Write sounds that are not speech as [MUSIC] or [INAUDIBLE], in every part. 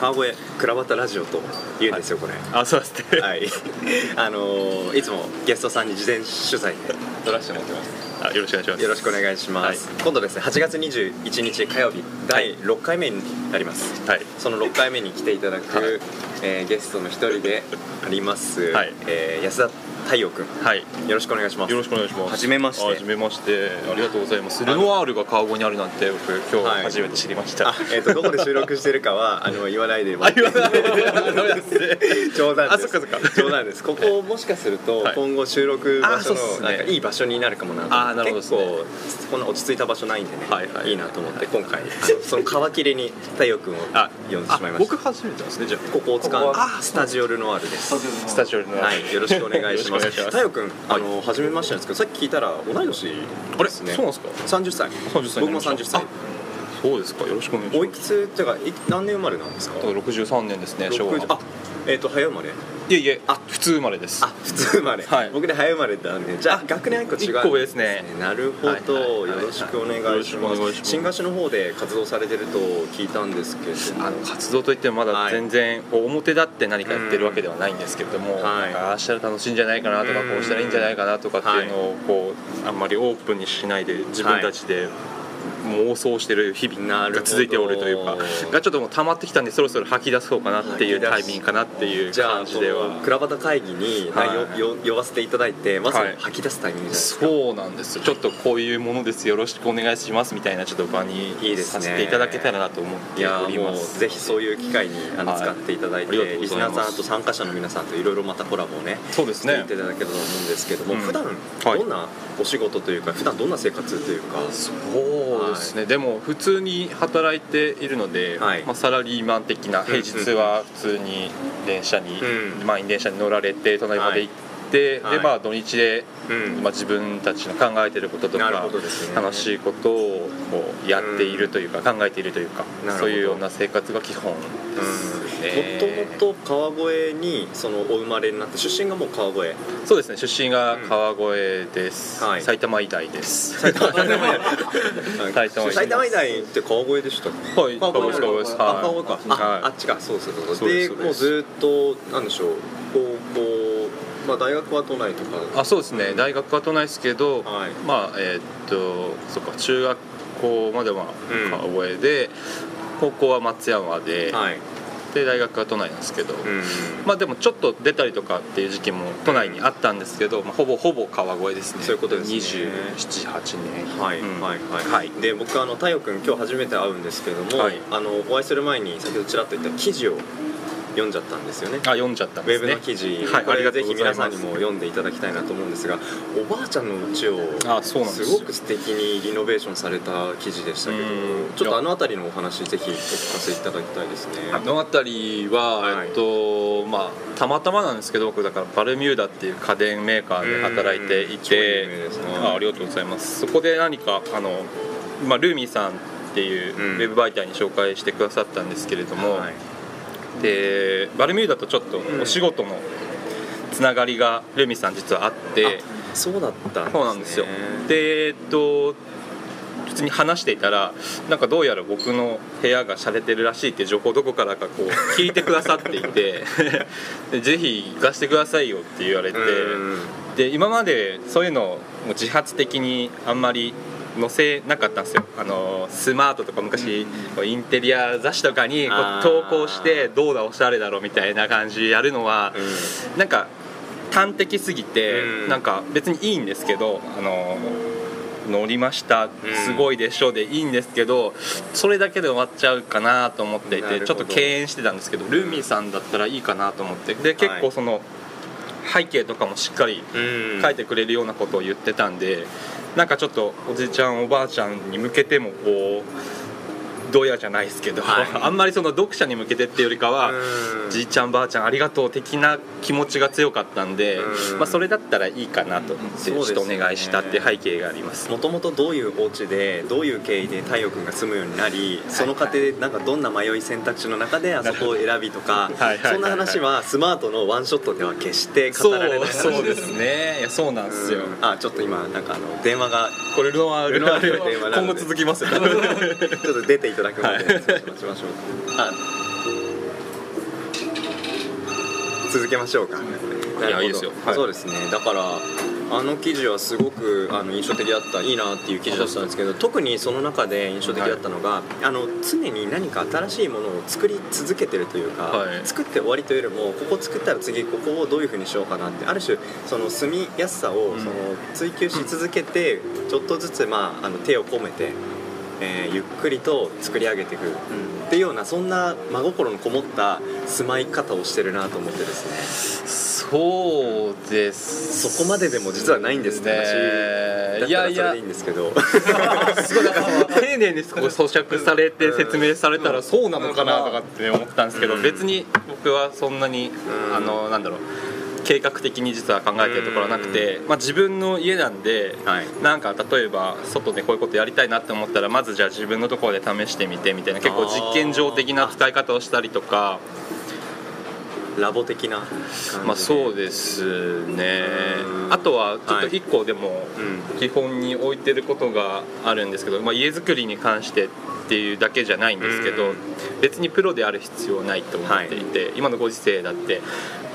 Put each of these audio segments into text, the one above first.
川越クラバタラジオと言うんですよ、これ。あそうですね。はい。あのーいつもゲストさんに事前取材で撮らせてもらってますあよろしくお願いします。よろしくお願いします、今度ですね8月21日火曜日第6回目になります、はい。その6回目に来ていただく、はい。えーゲストの一人であります、はい。えー安田太陽君。はい。よろしくお願いします。よろしくお願いします。はじめまして。はじめまして。ありがとうございます。ルノワールが川越にあるなんて僕今はい。日初めて知りました、あ、えー、とどこで収録してるかは [LAUGHS] あの言わないで言わないで冗談です。あそっかそっか。冗談です。ここもしかするとはい。今後収録場あ所のなんかいい場所になるかもなとあーなるほど結構こんな落ち着いた場所ないんでね、はいはいい。なと思って今回。その皮切りに太陽君をあ呼んでしまいました。僕初めてですねじゃあ。ここを使うスタジオルノワールです。スタジオルノワール。はい、よろしくお願いします願いします。太陽君あの初めましてなんですけどさっき聞いたら同い年ですね。そうなんですか。30歳。30歳。僕も30歳。そうですか。よろしくお願いしおいますくつっていうかい何年生まれなんですか？だから63年ですね昭和60あえっ、と早生まれ？いえいえあ普通生まれです。あ普通生まれ、はい。僕で早生まれなんでじゃああ学年1個違う。一個上ですね。なるほど、はいはいよろしくお願いします。新河岸の方で活動されてると聞いたんですけどあの活動といってもまだ全然こう表立って何かやってるわけではないんですけれども、はい。なんかああしたら楽しいんじゃないかなとかうんこうしたらいいんじゃないかなとかっていうのをこうあんまりオープンにしないで自分たちで妄想してる日々が続いておるというかがちょっともう溜まってきたんでそろそろ吐き出そうかなっていうタイミングかなっていうじゃあ感じではこのクラバタ会議に、はいよよ呼ばせていただいてまさにはい吐き出すタイミングですか、そうなんですよちょっとこういうものですよろしくお願いしますみたいなちょっと場にさせていただけたらなと思っておりますぜひそういう機会にあのはい使っていただいて、リスナーさんと参加者の皆さんといろいろまたコラボをねそうですねしていただけたらと思うんですけども、うん普段はいどんなお仕事というか普段どんな生活というか、そうですね、でも普通に働いているので、はい。まあ、サラリーマン的な平日は普通に電車に、うん。満員電車に乗られて隣まで行って、はいでまあ土日で、うん。まあ、自分たちの考えてることとかね。楽しいことをこうやっているというか、考えているというかそういうような生活が基本ですね、もともと川越にそのお生まれになって出身がもう川越。そうですね。出身が川越です、はい。埼玉医大です。埼玉 [LAUGHS] 埼玉埼玉医大って川越でしたっけ？はい川越川越かあ,、はい。あっちか。そうそうそうそう。でもうずっとなんでしょう高校まあ大学は都内とか。あそうですね、大学は都内ですけど、はい。まあえーっとそっか中学校まではうん川越で、高校は松山で、はい。で大学は都内なんですけど、うんまあでもちょっと出たりとかっていう時期も都内にあったんですけど、まあ、ほぼほぼ川越ですね。そういうことですね。278年。はい、うん。はいはい。はい。で僕あの太陽君今日初めて会うんですけども、はい。あのお会いする前に先ほどちらっと言った記事を読んじゃったんですよね。あ読んじゃったんウェですね。ブの記事、はいこれぜひ皆さんにも読んでいただきたいなと思うんですがおばあちゃんの家をあそうなんです。すごく素敵にリノベーションされた記事でしたけどうん。ちょっとあの辺りのお話ぜひお聞かせいただきたいですね。あの辺りは、はい。えっとまあたまたまなんですけど僕だからバルミューダっていう家電メーカーで働いていてねあありがとうございます。そこで何かあの、まあ、ルーミーさんっていううん。ウェブ媒体に紹介してくださったんですけれども、はいでバルミューダとちょっとお仕事のつながりがルーミーさん実はあって、あそうだったんね。そうなんですよ。でえっと普通に話していたらなんかどうやら僕の部屋が洒落てるらしいって情報をどこからかこう [LAUGHS] 聞いてくださっていて。でぜひ行かせてくださいよって言われて。うん。で今までそういうのを自発的にあんまり載せなかったんですよ。あのスマートとか昔、こうインテリア雑誌とかにこう投稿してどうだおしゃれだろみたいな感じでやるのは、なんか端的すぎて、うん。なんか別にいいんですけどあの乗りました。すごいでしょでいいんですけどそれだけで終わっちゃうかなと思っていてちょっと敬遠してたんですけどルーミーさんだったらいいかなと思って。で結構その背景とかもしっかりうん。書いてくれるようなことを言ってたんでなんかちょっとおじいちゃんおばあちゃんに向けてもこうどうやじゃないですけど、はい。あんまりその読者に向けてっていうよりかは、うん。じいちゃんばあちゃんありがとう的な気持ちが強かったんで、うん。まあ、それだったらいいかなと思ってちょっとお願いしたって背景があります。もともとどういうお家でどういう経緯で太陽君が住むようになりその過程でなんかどんな迷い選択肢の中であそこを選びとかそんな話はスマートのワンショットでは決して語そうられない。そうですね。いやそうなんですよ、うん。あちょっと今なんかあの電話が。これルノワール。電話今後続きますよ。[LAUGHS] ちょっと出ていただくまではい。しましょうあ続けましょうか。なるほど。いいですよ。はい。そうですね。だからあの記事はすごくあの印象的だったいいなっていう記事だったんですけど特にその中で印象的だったのが、あの常に何か新しいものを作り続けてるというか、はい。作って終わりというよりもここ作ったら次ここをどういうふうにしようかなってある種その住みやすさをうん。その追求し続けてちょっとずつ、まあ、あの手を込めて、えーゆっくりと作り上げていく。っていうようなそんな真心のこもった住まい方をしてるなと思ってですね。そうです。そこまででも実はないんですって話だったいやいやいいんですけど。すごい。丁寧にこう咀嚼されて説明されたらそうなのかなとかって思ったんですけどうん。別に僕はそんなにうん。あのなんだろう計画的に実は考えてるところはなくてまあ自分の家なんではい。なんか例えば外でこういうことやりたいなって思ったらまずじゃあ自分のところで試してみてみたいな結構実験場的な使い方をしたりとか。ラボ的なまあそうですね。うん。あとはちょっと一個でもうん。基本に置いてることがあるんですけど、まあ、家づくりに関してっていうだけじゃないんですけど、うん。別にプロである必要はないと思っていて、今のご時世だって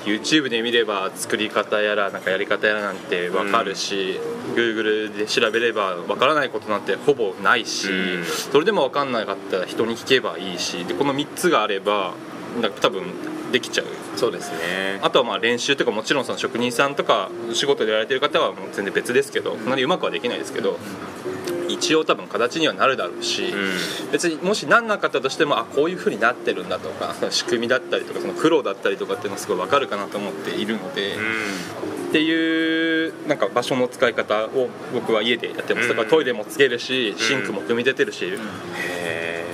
YouTube で見れば作り方やらなんかやり方やらなんて分かるし、Google で調べれば分からないことなんてほぼないし、うん。それでも分かんなかったら人に聞けばいいしでこの3つがあればなんか多分できちゃう。そうですね。あとはまあ練習とかもちろんその職人さんとか仕事でやられてる方はもう全然別ですけどそんなにうまくはできないですけど一応多分形にはなるだろうし、う別にもしなんなかったとしてもあこういう風になってるんだとかその仕組みだったりとかその苦労だったりとかっていうのがすごい分かるかなと思っているので、ん。っていうなんか場所の使い方を僕は家でやってます。だからトイレもつけるしシンクも組み出てるし、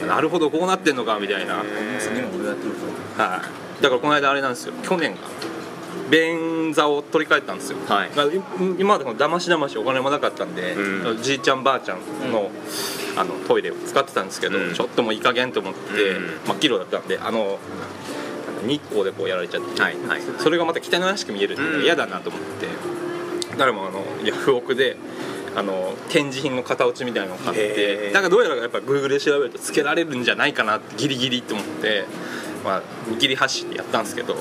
なるほどこうなってんのかみたいな。次も俺やってるかはい、だからこの間あれなんですよ。去年が便座を取り替えたんですよ、はい。今までだましだましお金もなかったんで、うん。じいちゃんばあちゃんの,、あのトイレを使ってたんですけど、うん。ちょっともういい加減と思って、うん。真っ黄色だったんであの日光でこうやられちゃって、はいはい。それがまた汚らしく見えるって嫌だなと思って、だからもうあのヤフオクであの展示品の型落ちみたいなのを買っへてー。だからどうやらやっぱ Google で調べるとつけられるんじゃないかなってギリギリって思って、まあ、見切り発信でやったんですけど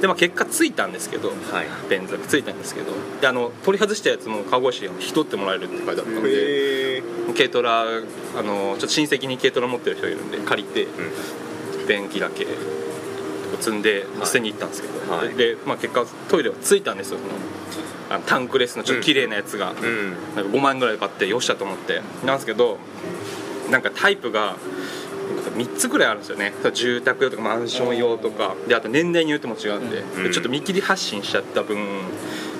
で、まあ、結果ついたんですけどはい。ついたんですけどであの取り外したやつも川越市に引き取ってもらえるって書いてあったんで軽トラあのちょっと親戚に軽トラ持ってる人がいるんで借りて便器だけ積んで捨てに行ったんですけど、はい。で、まあ、結果トイレはついたんですよそのあのタンクレスのちょっと綺麗なやつが、うん。なんか5万円ぐらいで買ってよっしゃと思って。なんですけどなんかタイプが3つぐらいあるんですよね。住宅用とかマンション用とか。であと年代によっても違うんで,で、うん。ちょっと見切り発信しちゃった分、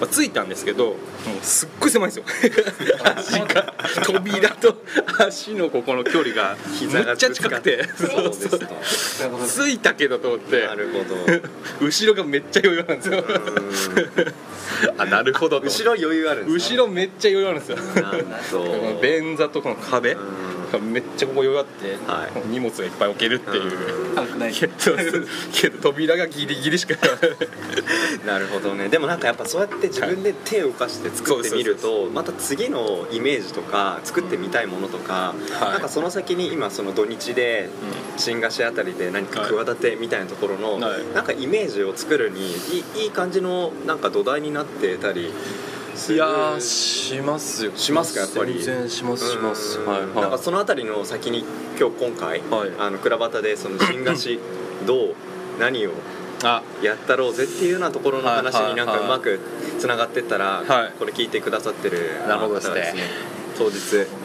まあ、ついたんですけどもうすっごい狭いんですよ。足が [LAUGHS] 扉と足のここの距離が膝がむっちゃ近くて。[LAUGHS] そうですかついたけどと思って。なるほど。[LAUGHS] 後ろがめっちゃ余裕なんですよ。あなるほどと。後ろ余裕ある後ろめっちゃ余裕あるんですよ。便座とこの壁うんめっちゃここ余裕あって、はい。荷物がいっぱい置けるっていう、[LAUGHS] [LAUGHS] けど扉がギリギリしか。[LAUGHS] なるほどね。でもなんかやっぱそうやって自分で手を動かして作ってみるとまた次のイメージとか作ってみたいものとか、はい。なんかその先に今その土日で新河岸あたりで何か企てみたいなところの、はい。なんかイメージを作るにいいいい感じのなんか土台になってたりするいやーしますよ。しますかやっぱり。全然しますします。うん。はいはい。なんかそのあたりの先に今日今回、はい。あの倉端でその新河岸どう何をあ。やったろうぜっていうようなところの話になんかうまくつながってったら、はい。これ聞いてくださってるなるほどですね当日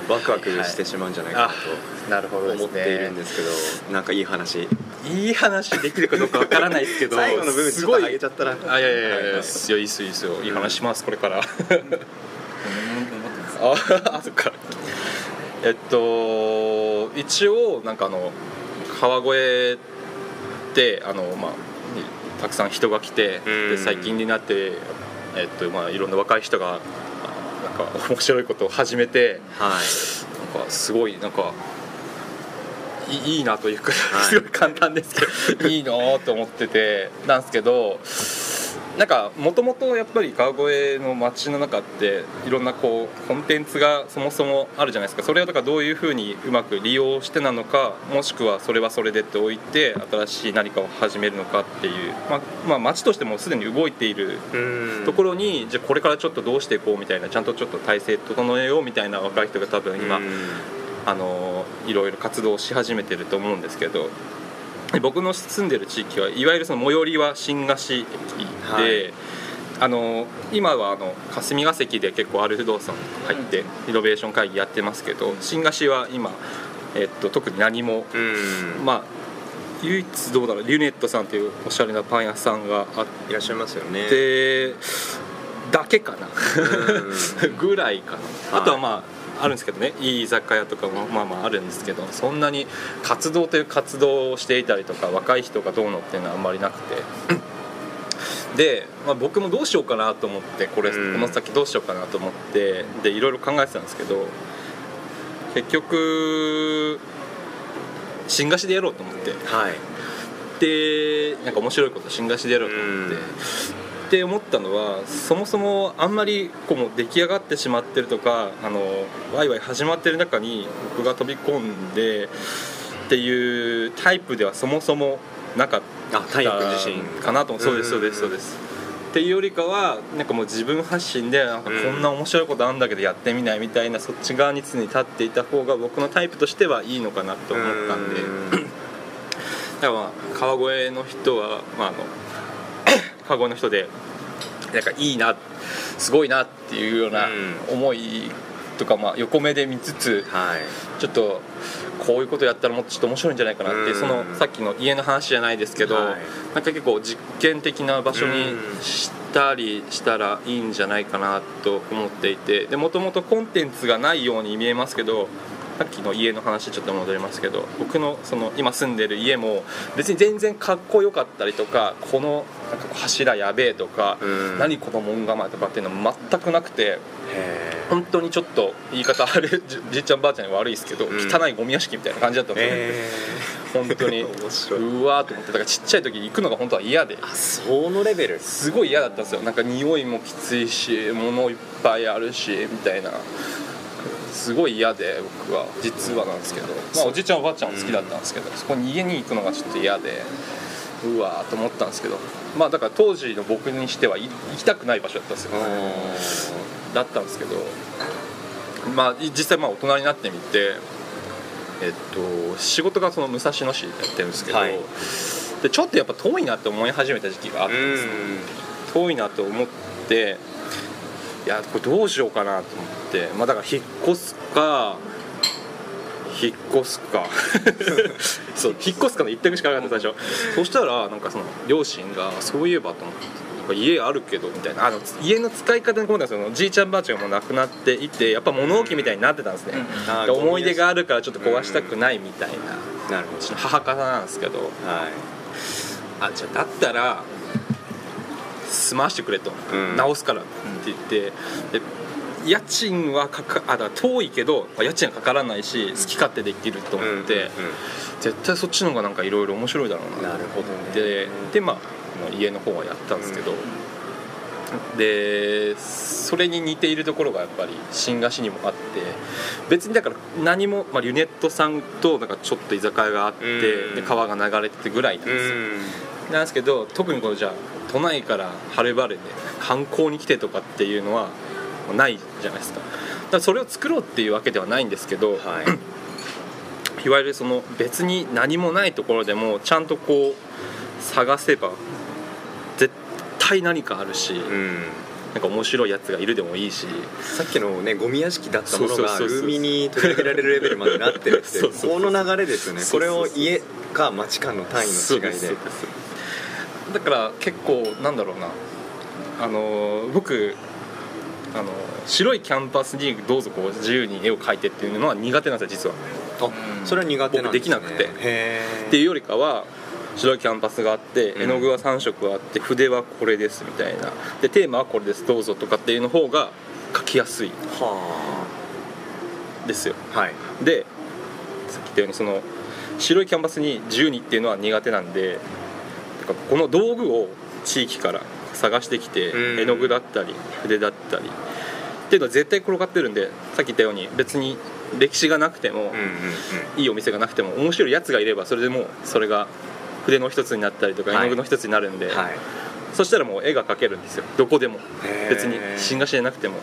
ワクワクしてしまうんじゃないかあなるほなと思っているんですけどなんかいい話。いい話できるかどうかわからないですけど最後の部分ちょっとすごい上げちゃったら。あいやいやいやいや、はい。いやいいっすよいいっすよいい話しますこれから。[LAUGHS] ああそっか。えっと一応なんかあの川越ってあのまあたくさん人が来てうん。で最近になってえっとまあいろんな若い人がか面白いことを始めてはい。なんかすごいなんかいいいいなというか、い。[LAUGHS] すごい簡単ですけど。いいなと思っててなんですけどなんかもともとやっぱり川越の街の中っていろんなこうコンテンツがそもそもあるじゃないですか。それをだからどういうふうにうまく利用してなのかもしくはそれはそれでっておいて新しい何かを始めるのかっていう、まあ、まあ街としてもすでに動いているうんところにじゃあこれからちょっとどうしていこうみたいなちゃんとちょっと体制整えようみたいな若い人が多分今、うん。あのいろいろ活動し始めてると思うんですけどで僕の住んでる地域はいわゆるその最寄りは新河岸駅で、はい。あの今はあの霞が関で結構ある不動産入ってリノベーション会議やってますけど新河岸は今、えっと、特に何もうん。まあ唯一どうだろうリュネットさんというおしゃれなパン屋さんがあっいらっしゃいますよね。てだけかな。う [LAUGHS] ぐらいかな。はい。あとはまああるんですけどね。いい居酒屋とかもまあまああるんですけどそんなに活動という活動をしていたりとか若い人がどうのっていうのはあんまりなくて。で、まあ、僕もどうしようかなと思ってこれこうん。の先どうしようかなと思ってでいろいろ考えてたんですけど結局新河岸でやろうと思って。はい。でなんか面白いこと新河岸でやろうと思って。て思ったのはそもそもあんまりこうもう出来上がってしまってるとかあのワイワイ始まってる中に僕が飛び込んでっていうタイプではそもそもなかったか。なと思う。そうですそうですそうです。っていうよりかはなんかもう自分発信でなんかこんな面白いことあるんだけどやってみないみたいなそっち側に常に立っていた方が僕のタイプとしてはいいのかなと思ったんで。うん。だからまあ川越の人は、まあ、あの川越の人でなんかいいなすごいなっていうようなうん。思いとか、まあ、横目で見つつはい。ちょっとこういうことやったらもっとちょっと面白いんじゃないかなってそのさっきの家の話じゃないですけど、はい。なんか結構実験的な場所にうん。したりしたらいいんじゃないかなと思っていてでもともとコンテンツがないように見えますけどさっきの家の話ちょっと戻りますけど僕のその今住んでる家も別に全然かっこよかったりとかこのなんか柱やべえとか、うん。何この門構えとかっていうのは全くなくてへ本当にちょっと言い方あれじじいちゃんばあちゃんに悪いですけど、うん。汚いゴミ屋敷みたいな感じだったんです本当に。[LAUGHS] うわーと思ってだからちっちゃい時行くのが本当は嫌で。あそのレベル。すごい嫌だったんですよ。なんか匂いもきついし物いっぱいあるしみたいなすごい嫌で僕は。実はなんですけど、まあ、おじいちゃんおばあちゃんは好きだったんですけど、そこに家に行くのがちょっと嫌でうわーと思ったんですけど。まあだから当時の僕にしてはい行きたくない場所だったんですよ。だったんですけど。まあい実際まあ大人になってみてえっと仕事がその武蔵野市でやってるんですけど、はい。でちょっとやっぱ遠いなって思い始めた時期があってですね、遠いなと思っていやこれどうしようかなと思って。まあだから引っ越すか引っ越すか。[LAUGHS] そう引っ越すかの一択しかなかった最初。そしたらなんかその両親がそういえばと思って家あるけどみたいな。あの家の使い方に困ったんですよ。じいちゃんばあちゃんがもう亡くなっていてやっぱ物置みたいになってたんですね、あーで思い出があるからちょっと壊したくないみたいな。なるほうちの母方なんですけどど。はい。あじゃあだったら住まわしてくれと、うん。直すからって言って。で家賃はかかあだ遠いけどまあ家賃はかからないし好き勝手できると思って、うんうん絶対そっちの方がなんかいろいろ面白いだろうな。なるほどね。ででまあ家の方はやったんですけど、でそれに似ているところがやっぱり新河岸にもあって。別にだから何も、まあ、リュネットさんとなんかちょっと居酒屋があって、うん。で川が流れててぐらいなんですよ、なんですけど特にこのじゃあ都内からはるばるで観光に来てとかっていうのはないじゃないですか。だからそれを作ろうっていうわけではないんですけど、はい。[CLEARS THROAT] いわゆるその別に何もないところでもちゃんとこう探せば絶対何かあるし、うん。なんか面白いやつがいるでもいいし。さっきのねゴミ屋敷だったものがそうそうそうそう。海に取り上げられるレベルまでなってるってこの流れですよね。これを家か町かの単位の違いでだから結構なんだろうな。あの僕あの白いキャンパスにどうぞこう自由に絵を描いてっていうのは苦手なんですよ実は。あそれは苦手なんですね。僕できなくて。へっていうよりかは白いキャンパスがあってうん。絵の具は3色あって筆はこれですみたいな。でテーマはこれですどうぞとかっていうの方が描きやすい。はですよ。あはい。でさっき言ったようにその白いキャンバスに自由にっていうのは苦手なんでだからこの道具を地域から探してきてうん。絵の具だったり筆だったりっていうのは絶対転がってるんでさっき言ったように別に歴史がなくても、うんうんいいお店がなくても面白いやつがいればそれでもうそれが筆の一つになったりとかはい。絵の具の一つになるんで、うんはい。そしたらもう絵が描けるんですよ。どこでも。別に新菓子じゃなくても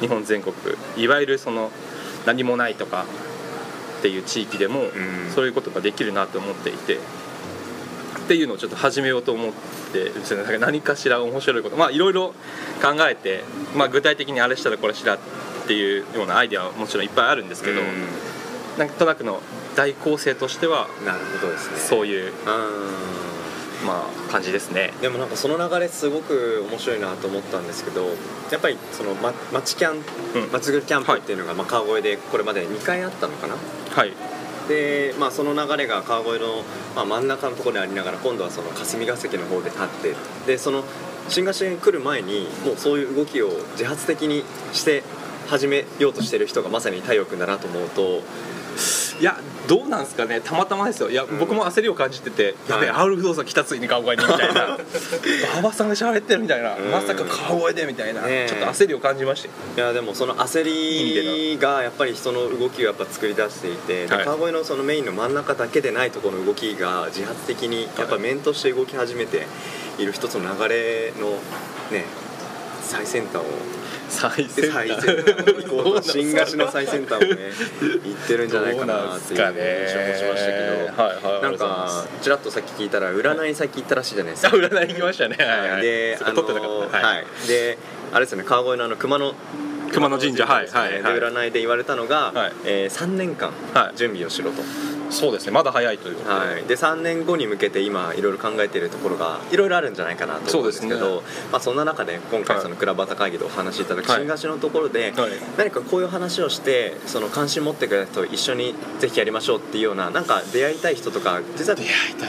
日本全国。いわゆるその何もないとかっていう地域でもん。そういうことができるなと思っていてっていうのをちょっと始めようと思ってですよね。何かしら面白いこと。まあいろいろ考えて、まあ、具体的にあれしたらこれしらっていうようなアイデアはもちろんいっぱいあるんですけど、うなんとなくの大構成としてはんなるほどですね。そういう、うんまあ、感じですね。でもなんかその流れすごく面白いなと思ったんですけどやっぱりそのま町キャンうん。町ぐるキャンプっていうのがまあ川越でこれまで2回あったのかな？はいで、まあ、その流れが川越の、まあ、真ん中のところにありながら今度はその霞が関の方で立ってでその新河岸に来る前にもうそういう動きを自発的にして始めようとしてる人がまさに太陽君だなと思うといやどうなんですかね。たまたまですよ。いや、うん。僕も焦りを感じてて、やべえはい R 不動産来たついに川越にみたいな。馬場さんが喋ってるみたいな、うん。まさか川越でみたいな、ねえ。ちょっと焦りを感じましたよ。いやでもその焦りがやっぱり人の動きをやっぱ作り出していて、ではい。川越のそのメインの真ん中だけでないところの動きが自発的にやっぱ面として動き始めている一つの流れのね最先端を。最先最端。新菓子の最先端をね行ってるんじゃないかなっていう印象もしましたけど。はいはいなんかちらっとさっき聞いたら占い先行ったらしいじゃないですあか。[LAUGHS] 占い行きましたね。はいはい。で、そこ撮ってなかったはい、はい。で、あれですよね、川越のあの熊野熊野神社。はいはいはい。で占いで言われたのが、はい。えー、3年間はい。準備をしろと、そうですねまだ早いということで、はい、で3年後に向けて今いろいろ考えているところがいろいろあるんじゃないかなと思うんですけどそうまあ、そんな中で今回はいその倉端会議でお話しいただくはい。新菓子のところで、はい。何かこういう話をしてその関心持ってくれた人と一緒にぜひやりましょうっていうようななんか出会いたい人とか実は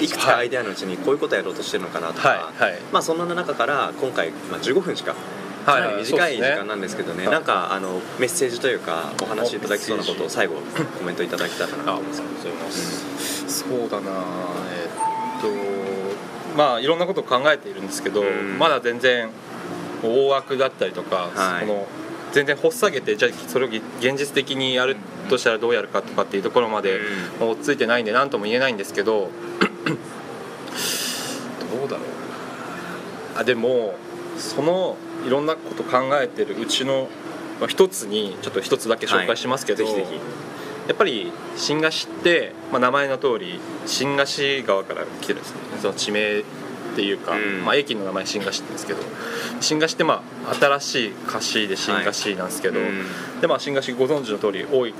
いくつかアイデアのうちにこういうことやろうとしてるのかなとか、はい。はい。まあ、そんな中から今回、まあ、15分しかかはい。なり短い時間なんですけどね、はいなんかあのメッセージというかお話しいただきそうなことを最後コメントいただけたらなとあ思います。そうだな。えっとまあいろんなことを考えているんですけど、うん。まだ全然大枠だったりとか、はい。この全然掘っ下げてじゃあそれを現実的にやるとしたらどうやるかとかっていうところまで追っついてないんで何とも言えないんですけど [CLEARS THROAT] どうだろうあでもそのいろんなこと考えてるうちのまあ一つにちょっと一つだけ紹介しますけど、はいぜひぜやっぱり新菓子って、まあ、名前の通り新菓子川から来てるんですね。その地名っていうか、うん。まあ、駅の名前新菓子って言うんですけど新菓子ってまあ新しい菓子で新菓子なんですけど、うん。でまあ新菓子ご存知の通り多い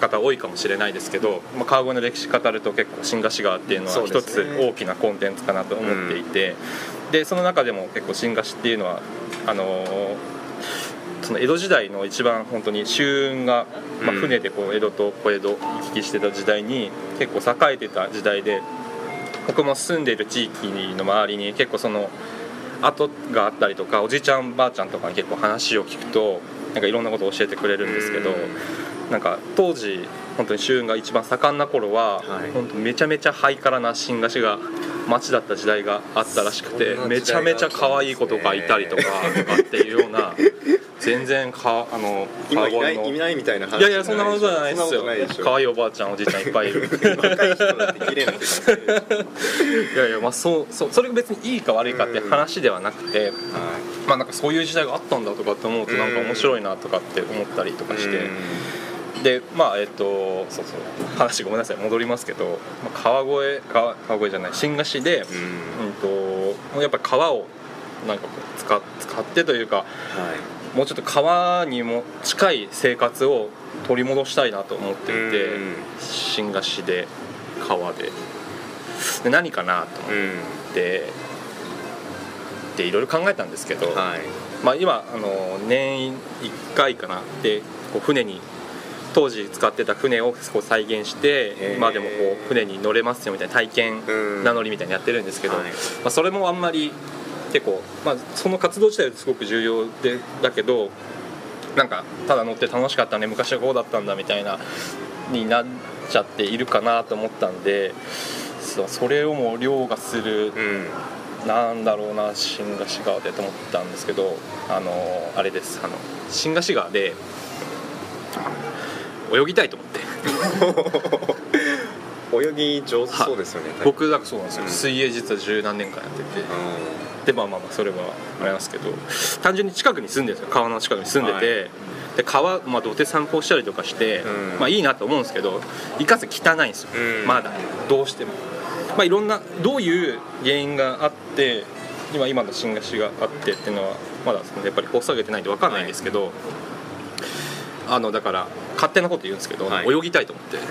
方多いかもしれないですけど、まあ、川越の歴史語ると結構新菓子川っていうのは一つ大きなコンテンツかなと思っていて、でその中でも結構新菓子っていうのはあのーその江戸時代の一番本当に舟運が、まあ、うん船でこう江戸と小江戸行き来してた時代に結構栄えてた時代で僕も住んでいる地域の周りに結構その跡があったりとかおじいちゃんばあちゃんとかに結構話を聞くとなんかいろんなことを教えてくれるんですけど、なんか当時本当に舟運が一番盛んな頃は、はい。本当めちゃめちゃハイカラな新菓子が街だった時代があったらしくてそんなめちゃめちゃ可愛い子とかいたりとか [LAUGHS] とかっていうような全然かあの今いないないみたいな話いやいやそんなことじゃないですよ。可愛いおばあちゃんおじいちゃんいっぱいいる。若い [LAUGHS] やいやまあそうそうそれが別にいいか悪いかって話ではなくて、まあなんかそういう時代があったんだとかって思うとなんか面白いなとかって思ったりとかして、でまあえっとそうそう。話ごめんなさい。戻りますけど、まあ、川越川川越じゃない。新河岸で、うん、とやっぱ川をなんか使っ使ってというかはい。もうちょっと川にも近い生活を取り戻したいなと思っていて、うん。新河岸で川で。で何かなと思って、でいろいろ考えたんですけど、はい。まあ、今あの年1回かな。でこう船に当時使ってた船をこう再現して今でもこう船に乗れますよみたいな体験うん。名乗りみたいなのやってるんですけど、はい。まあ、それもあんまり結構、まあ、その活動自体はすごく重要でだけどなんかただ乗って楽しかったね昔はこうだったんだみたいなになっちゃっているかなと思ったんでそれをもう凌駕するうん。なんだろうな新河岸川でと思ったんですけどあのあれです。あの新河岸川で泳ぎたいと思って。[LAUGHS] 泳ぎ上手そうですよね。僕なんかそうなんですよ、うん。水泳実は十何年間やってて。うでまあまあまあそれはありますけど。単純に近くに住んでるんですよ。川の近くに住んでて、はい。で川、まあ、土手散歩したりとかして、うん。まあいいなと思うんですけどいかず汚いんですよ、うん。まだ。どうしても。まあいろんなどういう原因があって今今の新河岸があってっていうのはまだそのやっぱり掘り下げてないんで分かんないんですけど、あのだから勝手なこと言うんですけど、はい。泳ぎたいと思って、んう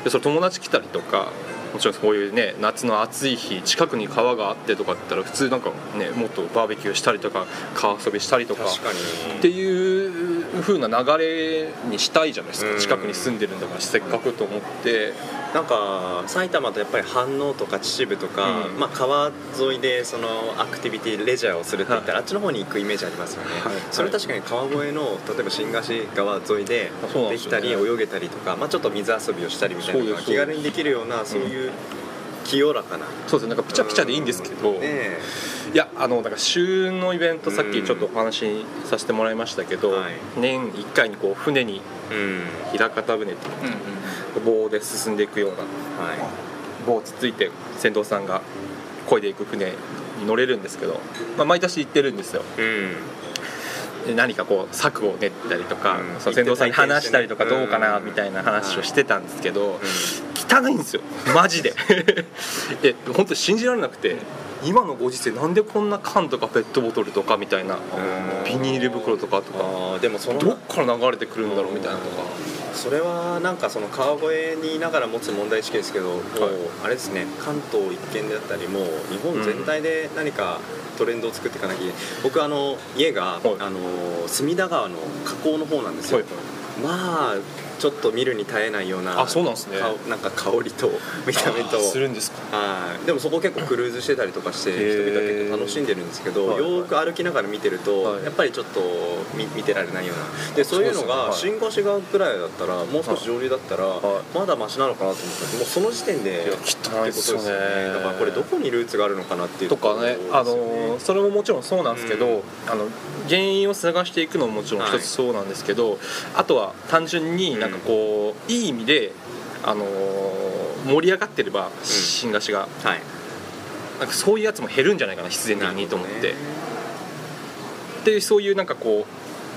ん。でそれ友達来たりとかもちろんこういうね夏の暑い日近くに川があってとかだったら普通なんかねもっとバーベキューしたりとか川遊びしたりとかっていう風な流れにしたいじゃないですうんか。近くに住んでるんだからせっかくと思ってなんか埼玉とやっぱり飯能とか秩父とか、うん。まあ、川沿いでそのアクティビティレジャーをするって言ったら、あっちの方に行くイメージありますよね、はい。それ確かに川越の例えば新河岸川沿いでできたり泳げたりとか、まあ、ちょっと水遊びをしたりみたいなのが気軽にできるようなそういう清らかな、ねそうですね。なんかピチャピチャでいいんですけど、え。いやあのだから週のイベントさっきちょっとお話しさせてもらいましたけど、はい。年1回にこう船にうん。平方船っていううんうん棒で進んでいくようなはい。棒をつついて船頭さんが漕いでいく船に乗れるんですけど、まあ、毎年行ってるんですよ。うん。で何かこう策を練ったりとか、うん。その船頭さんに話したりとかどうかなうん。みたいな話をしてたんですけど、う汚いんですよ。マジで。[LAUGHS] え本当に信じられなくて今のご時世なんでこんな缶とかペットボトルとかみたいなビニール袋とかとかでもそのどっから流れてくるんだろうみたいなとかそれはなんかその川越にいながら持つ問題意識ですけど、もうあれですね関東一県であったりもう日本全体で何かトレンドを作っていかなきゃいけない、僕あの家が、はい。あの隅田川の河口の方なんですよ、はいまあちょっと見るに耐えないようなあそうなんですね。かなんか香りと見た目と。するんですか。はい。でもそこ結構クルーズしてたりとかして人々は結構楽しんでるんですけど、よーく歩きながら見てると、はいやっぱりちょっと見見てられないような。でそういうのが新越川くらい。だったらもう少し上流だったら、はまだマシなのかなと思ったらもうその時点でいやってことですよね。だからこれどこにルーツがあるのかなっていうとかねあのそれももちろんそうなんですけど、うん。あの原因を探していくのももちろん一つそうなんですけど、あとは単純になん。かこう、いい意味であの盛り上がってれば新河岸が、はいなんかそういうやつも減るん。じゃないかな必然的にと思って、なるでそうい。うなんかこ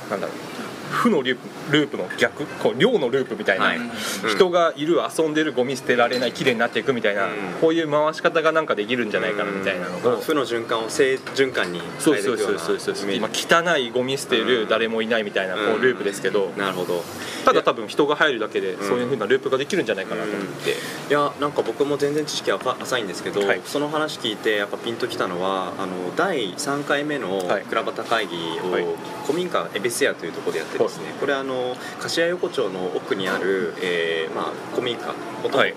うなんだろう負のループの逆こう量のループみたいな、はい。うん。人がいる遊んでるゴミ捨てられない綺麗になっていくみたいな、うん。こういう回し方がなんかできるんじゃないかなみたいなのうん。を、負の循環を正循環にそう変えていそうくようなそうそうそうイメ今汚いゴミ捨てる誰もいないみたいなこうループですけどなるほど。ただ多分人が入るだけでんそういう風なループができるんじゃないかなと思って。いやなんか僕も全然知識は浅いんですけど、はい。その話聞いてやっぱピンときたのはあの第3回目のはい。倉端会議を、はい。古民家エベス屋というところでやってですね、これあの柏横丁の奥にある、えーまあ、古民家もともと,、はい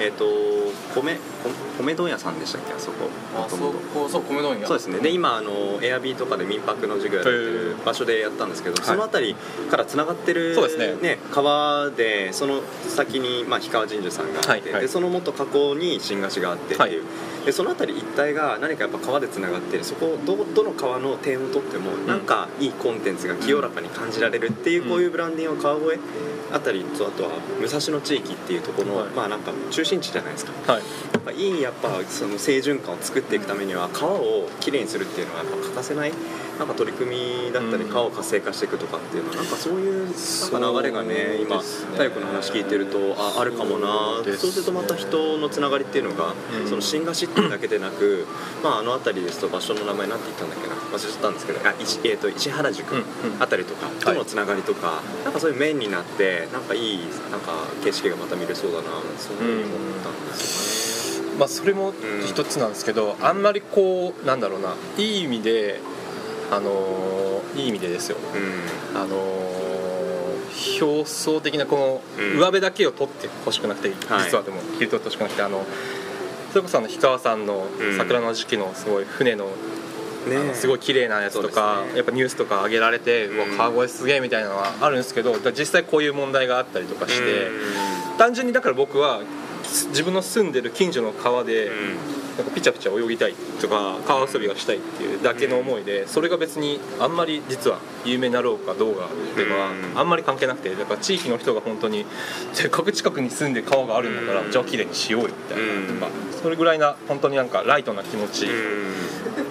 えー、と米米米問屋さんでしたっけ？あそこ。あそこそう米問屋。そうですね。で今あのエアビーとかで民泊の授業やってる場所でやったんですけど、その辺りからつながってる、そうですね。川でその先に、まあ、氷川神社さんがあって、でその元河口に新河岸があってっていう、でその辺り一帯が何かやっぱ川でつながってる。そこどどの川の点を取ってもなんかいいコンテンツが清らかに感じられるっていう、うん。こういうブランディングを川越あたりとあとは武蔵野地域っていうところの、はい。まあなんか中心地じゃないですか。はい。やっぱいいやっぱその清循環を作っていくためには川をきれいにするっていうのはやっぱ欠かせないなんか取り組みだったりうん。川を活性化していくとかっていうのはなんかそういうなんか流れがね今体育の話聞いてるとああるかもな。そうですね。そうするとまた人のつながりっていうのがうん。その新河岸ってだけでなくまああの辺りですと場所の名前なんて言ったんだっけな忘れちゃったんですけどあ石,、えー、と石原宿うんうん。あたりとかとのつながりとかなんかそういう面になってなんかいいなんか景色がまた見れそうだなそういうふうに思ったんですよね。まあそれも一つなんですけどあんまりこうなんだろうないい意味であのいい意味でですよ。うん。あの表層的なこうん。の上辺だけを取ってほしくなくて、はい。実はでも切り取ってほしくなくてあのそれこそあの氷川さんのうん。桜の時期のすごい船の,、ねすごい綺麗なやつとか、ね。やっぱニュースとか上げられて、ううんわ川越すげえみたいなのはあるんですけど実際こういう問題があったりとかして、うん。単純にだから僕は自分の住んでる近所の川で、うんなんかピチャピチャ泳ぎたいとか川遊びがしたいっていうだけの思いでそれが別にあんまり実は有名になろうかどうかっていうのはうん。あんまり関係なくてだから地域の人が本当にせっかく近くに住んで川があるんだからうん。じゃあ綺麗にしようよみたいうん。なとかそれぐらいな本当になんかライトな気持ち。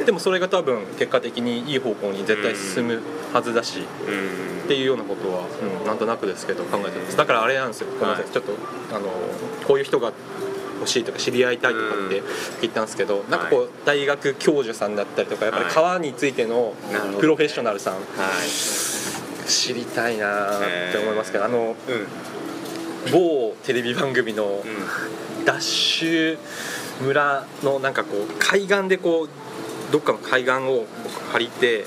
でもそれが多分結果的にいい方向に絶対進むはずだしうん。っていうようなことは、うん、なんとなくですけど考えてます。だからあれなんですよ。ごめんなさい。ちょっとあのこういう人が欲しいとか知り合いたいとかって言ったんですけど、なんかこう大学教授さんだったりとかやっぱり川についてのプロフェッショナルさんはい。知りたいなって思いますけどあのうん。某テレビ番組のうん。ダッシュ村のなんかこう海岸でこうどっかの海岸を借りて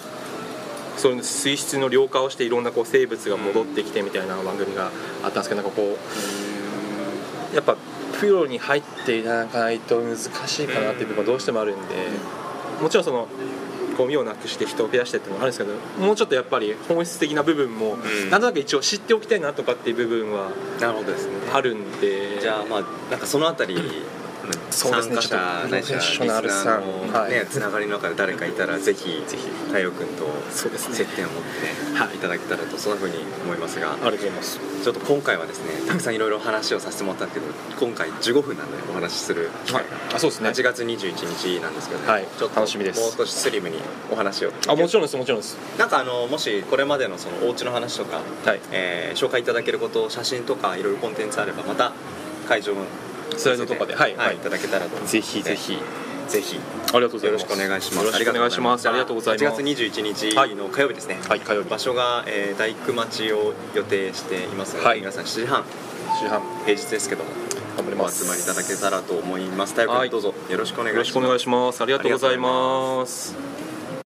その水質の量化をしていろんなこう生物が戻ってきてみたいな番組があったんですけどなんかこうやっぱプロに入っていただかないと難しいかなっていう部分がどうしてもあるんでもちろんそのゴミをなくして人を増やしてってのもあるんですけどもうちょっとやっぱり本質的な部分もん。なんとなく一応知っておきたいなとかっていう部分はなるほどですね。あるんで。じゃあまあなんかそのあたりそうですね。参加者ちょっとないしはプロフェッショナルさん。リスナーのはい。ねつながりの中で誰かいたらぜひぜひ太陽君とそうですね。接点を持ってはいねいただけたらとそんなふうに思いますが。ありがとうございます。ちょっと今回はですねたくさんいろいろ話をさせてもらったんですけど今回15分なんでお話しする機会が。あそうですね。8月21日なんですけどね、はい。ちょっと楽しみです。もう少しスリムにお話をあもちろんですもちろんです。なんかあのもしこれまでのそのお家の話とか、はい。えー紹介いただけること写真とかいろいろコンテンツあればまた会場のスライドとかではいはい。いただけたらと。ぜひぜひ。ぜひ。ありがとうございます。よろしくお願いします。よろしくお願いします。ありがとうございます。8月21日の火曜日ですね、はい火曜日。場所が、えー大工町を予定しています。ので、はい。皆さん7時半。周半。平日ですけども。お頑張ります。集まりいただけたらと思います。太陽君、はい。どうぞ。よろしくお願いします。よろしくお願いします。ありがとうございます